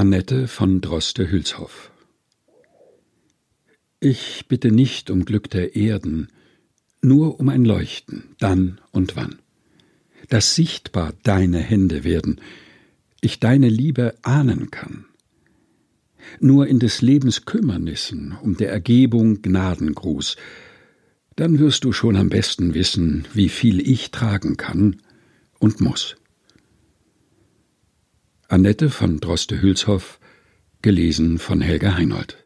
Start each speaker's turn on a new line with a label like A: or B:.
A: Annette von Droste-Hülshoff Ich bitte nicht um Glück der Erden, nur um ein Leuchten, dann und wann, dass sichtbar deine Hände werden, ich deine Liebe ahnen kann. Nur in des Lebens Kümmernissen um der Ergebung Gnadengruß, dann wirst du schon am besten wissen, wie viel ich tragen kann und muss. Annette von Droste-Hülshoff, gelesen von Helga Heinold.